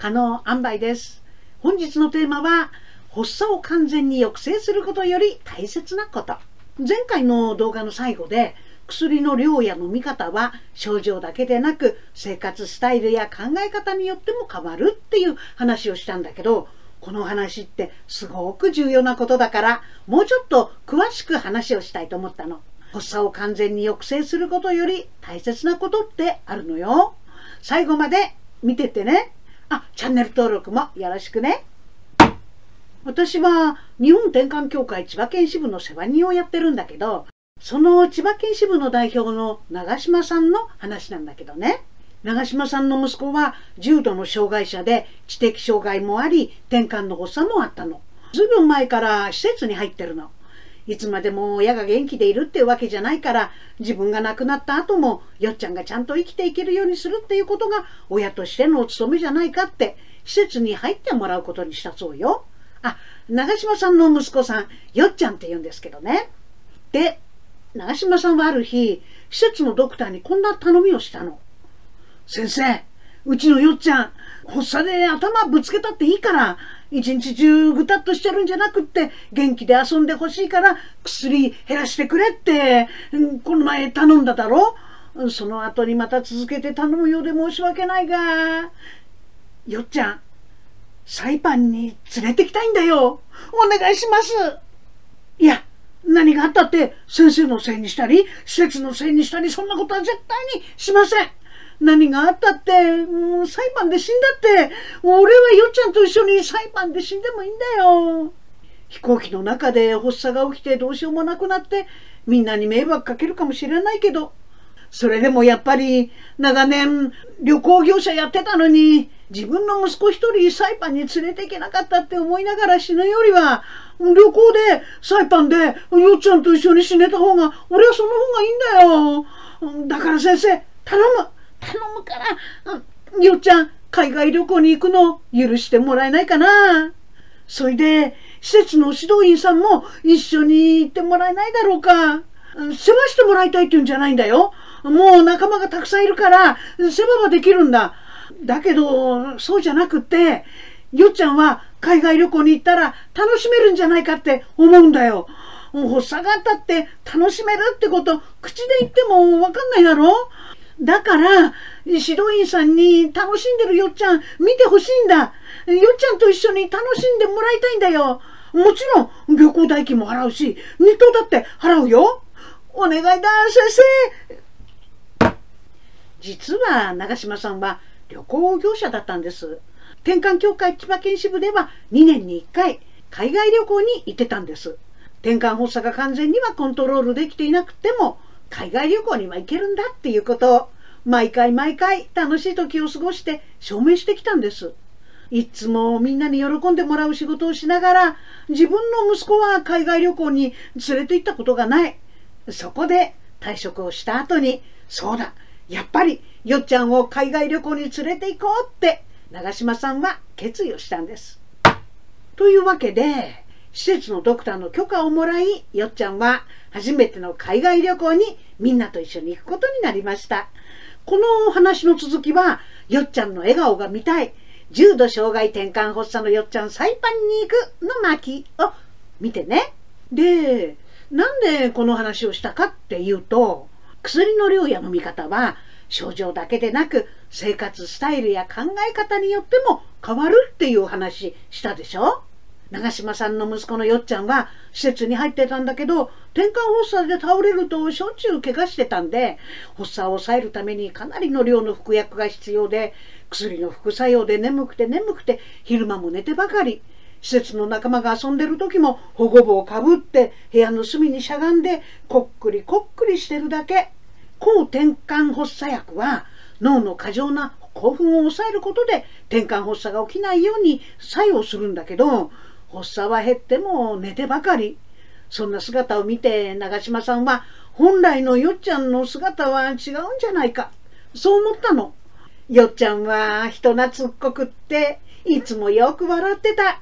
可能塩梅です。本日のテーマは、発作を完全に抑制することより大切なこと。前回の動画の最後で、薬の量や飲み方は症状だけでなく生活スタイルや考え方によっても変わるっていう話をしたんだけどこの話ってすごく重要なことだからもうちょっと詳しく話をしたいと思ったの。発作を完全に抑制することより大切なことってあるのよ。最後まで見ててね。あ、チャンネル登録もよろしくね。私は日本転換協会千葉県支部の世話人をやってるんだけど、その千葉県支部の代表の長島さんの話なんだけどね。長島さんの息子は重度の障害者で知的障害もあり転換の発作もあったの。ずいぶん前から施設に入ってるの。いつまでも親が元気でいるってわけじゃないから自分が亡くなった後もよっちゃんがちゃんと生きていけるようにするっていうことが親としてのお務めじゃないかって施設に入ってもらうことにしたそうよ。あ、長島さんの息子さん、よっちゃんって言うんですけどね。で、長島さんはある日、施設のドクターにこんな頼みをしたの。先生、うちのよっちゃん、発作で頭ぶつけたっていいから、一日中ぐたっとしてるんじゃなくって、元気で遊んでほしいから薬減らしてくれって、この前頼んだだろその後にまた続けて頼むようで申し訳ないが、よっちゃん、サイパンに連れてきたいんだよ。お願いします。いや、何があったって先生のせいにしたり、施設のせいにしたり、そんなことは絶対にしません。何があったって、うん、裁判で死んだって、俺はよっちゃんと一緒に裁判で死んでもいいんだよ。飛行機の中で発作が起きてどうしようもなくなって、みんなに迷惑かけるかもしれないけど、それでもやっぱり長年旅行業者やってたのに、自分の息子一人サイパンに連れて行けなかったって思いながら死ぬよりは、旅行でサイパンでよっちゃんと一緒に死ねた方が、俺はその方がいいんだよ。だから先生、頼む頼むから、よっちゃん、海外旅行に行くの許してもらえないかな。それで、施設の指導員さんも一緒に行ってもらえないだろうか。世話してもらいたいって言うんじゃないんだよ。もう仲間がたくさんいるから、世話はできるんだ。だけど、そうじゃなくって、よっちゃんは海外旅行に行ったら楽しめるんじゃないかって思うんだよ。発作があったって楽しめるってこと、口で言ってもわかんないだろだから、指導員さんに楽しんでるよっちゃん見てほしいんだ。よっちゃんと一緒に楽しんでもらいたいんだよ。もちろん旅行代金も払うし、日当だって払うよ。お願いだ、先生。実は長島さんは旅行業者だったんです。転換協会千葉県支部では2年に1回海外旅行に行ってたんです。転換発作が完全にはコントロールできていなくても海外旅行には行けるんだっていうことを毎回毎回楽しい時を過ごして証明してきたんです。いつもみんなに喜んでもらう仕事をしながら自分の息子は海外旅行に連れて行ったことがない。そこで退職をした後にそうだやっぱりよっちゃんを海外旅行に連れて行こうって長嶋さんは決意をしたんです。というわけで施設のドクターの許可をもらいよっちゃんは初めての海外旅行にみんなと一緒に行くことになりました。この話の続きは、よっちゃんの笑顔が見たい、重度障害転換発作のよっちゃんサイパンに行くの巻を見てね。で、なんでこの話をしたかっていうと、薬の量や飲み方は症状だけでなく生活スタイルや考え方によっても変わるっていう話したでしょ長嶋さんの息子のよっちゃんは施設に入ってたんだけど転換発作で倒れるとしょっちゅう怪我してたんで発作を抑えるためにかなりの量の服薬が必要で薬の副作用で眠くて眠くて昼間も寝てばかり。施設の仲間が遊んでる時も保護帽をかぶって部屋の隅にしゃがんでこっくりこっくりしてるだけ。抗転換発作薬は脳の過剰な興奮を抑えることで転換発作が起きないように作用するんだけど発作は減っても寝てばかり。そんな姿を見て長嶋さんは本来のよっちゃんの姿は違うんじゃないか。そう思ったの。よっちゃんは人懐っこくっていつもよく笑ってた。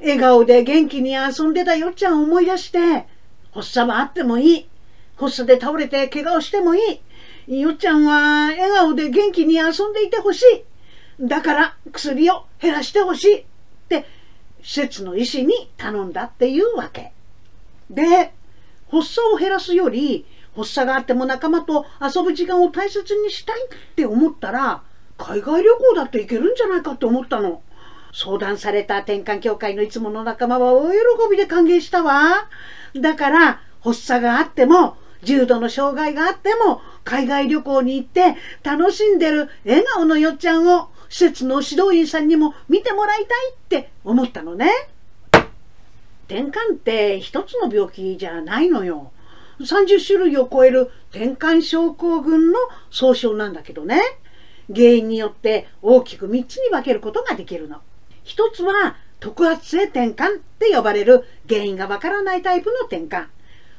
笑顔で元気に遊んでたよっちゃんを思い出して発作はあってもいい。発作で倒れて怪我をしてもいい。よっちゃんは笑顔で元気に遊んでいてほしい。だから薬を減らしてほしいって施設の医師に頼んだっていうわけ。で、発作を減らすより発作があっても仲間と遊ぶ時間を大切にしたいって思ったら海外旅行だって行けるんじゃないかって思ったの。相談された転換協会のいつもの仲間は大喜びで歓迎したわ。だから発作があっても重度の障害があっても海外旅行に行って楽しんでる笑顔のよっちゃんを施設の指導員さんにも見てもらいたいって思ったのね。転換って一つの病気じゃないのよ。30種類を超える転換症候群の総称なんだけどね。原因によって大きく3つに分けることができるの。一つは特発性転換って呼ばれる原因がわからないタイプの転換。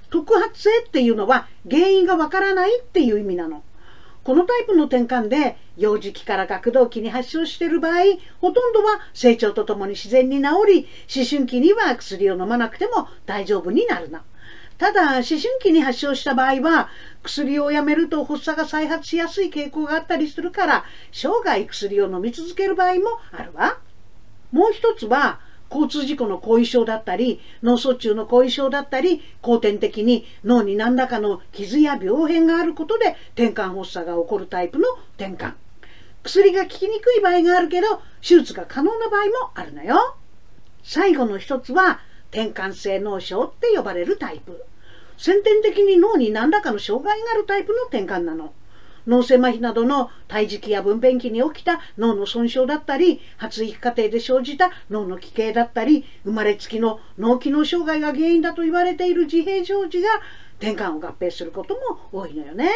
特発性っていうのは原因がわからないっていう意味なの。このタイプの転換で幼児期から学童期に発症している場合、ほとんどは成長とともに自然に治り、思春期には薬を飲まなくても大丈夫になるの。ただ、思春期に発症した場合は、薬をやめると発作が再発しやすい傾向があったりするから、生涯薬を飲み続ける場合もあるわ。もう一つは、交通事故の後遺症だったり、脳卒中の後遺症だったり、後天的に脳に何らかの傷や病変があることで転換発作が起こるタイプの転換。薬が効きにくい場合があるけど、手術が可能な場合もあるのよ。最後の一つは、転換性脳症って呼ばれるタイプ。先天的に脳に何らかの障害があるタイプの転換なの。脳性麻痺などの胎児期や分娩期に起きた脳の損傷だったり、発育過程で生じた脳の奇形だったり、生まれつきの脳機能障害が原因だと言われている自閉症児が転換を合併することも多いのよね。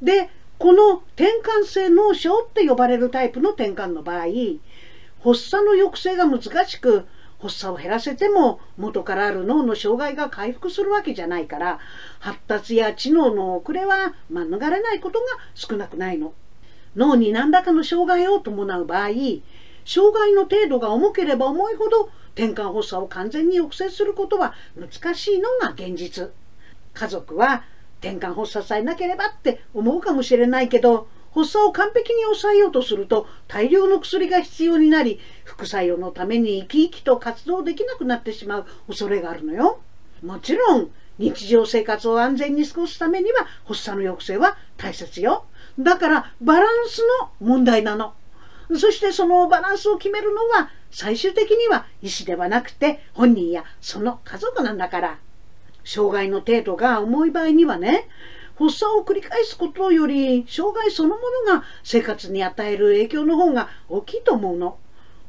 で、この転換性脳症って呼ばれるタイプの転換の場合、発作の抑制が難しく、発作を減らせても元からある脳の障害が回復するわけじゃないから発達や知能の遅れは免れないことが少なくないの。脳に何らかの障害を伴う場合障害の程度が重ければ重いほど転換発作を完全に抑制することは難しいのが現実。家族は転換発作さえなければって思うかもしれないけど発作を完璧に抑えようとすると大量の薬が必要になり副作用のために生き生きと活動できなくなってしまう恐れがあるのよ。もちろん日常生活を安全に過ごすためには発作の抑制は大切よ。だからバランスの問題なの。そしてそのバランスを決めるのは最終的には医師ではなくて本人やその家族なんだから。障害の程度が重い場合にはね、発作を繰り返すことより障害そのものが生活に与える影響の方が大きいと思うの。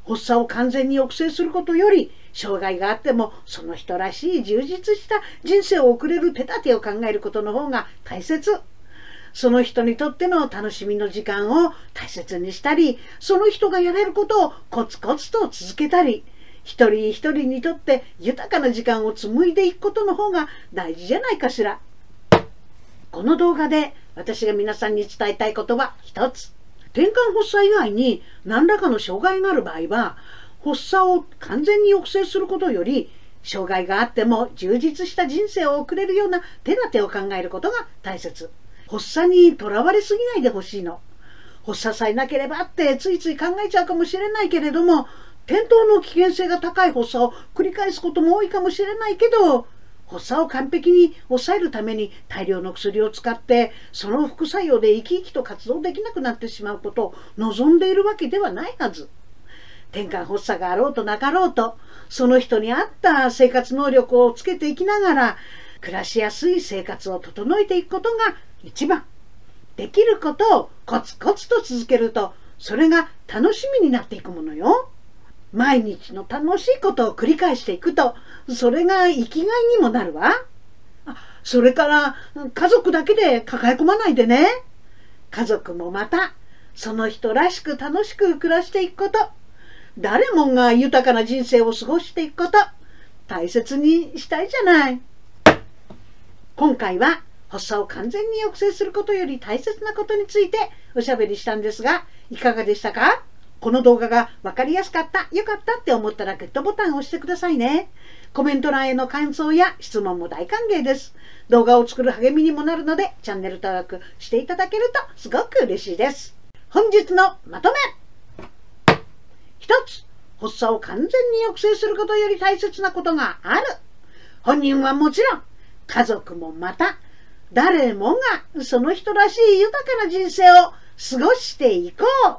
発作を完全に抑制することより障害があってもその人らしい充実した人生を送れる手立てを考えることの方が大切。その人にとっての楽しみの時間を大切にしたり、その人がやれることをコツコツと続けたり、一人一人にとって豊かな時間を紡いでいくことの方が大事じゃないかしら。この動画で私が皆さんに伝えたいことは一つ。転換発作以外に何らかの障害がある場合は、発作を完全に抑制することより、障害があっても充実した人生を送れるような手立てを考えることが大切。発作にとらわれすぎないでほしいの。発作さえなければってついつい考えちゃうかもしれないけれども、転倒の危険性が高い発作を繰り返すことも多いかもしれないけど、発作を完璧に抑えるために大量の薬を使ってその副作用で生き生きと活動できなくなってしまうことを望んでいるわけではないはず。転換発作があろうとなかろうとその人に合った生活能力をつけていきながら暮らしやすい生活を整えていくことが一番。できることをコツコツと続けるとそれが楽しみになっていくものよ。毎日の楽しいことを繰り返していくとそれが生きがいにもなるわ。それから家族だけで抱え込まないでね。家族もまたその人らしく楽しく暮らしていくこと。誰もが豊かな人生を過ごしていくこと。大切にしたいじゃない。今回は発作を完全に抑制することより大切なことについておしゃべりしたんですが、いかがでしたか？この動画が分かりやすかった、良かったって思ったらグッドボタンを押してくださいね。コメント欄への感想や質問も大歓迎です。動画を作る励みにもなるので、チャンネル登録していただけるとすごく嬉しいです。本日のまとめ一つ発作を完全に抑制することより大切なことがある本人はもちろん家族もまた誰もがその人らしい豊かな人生を過ごしていこう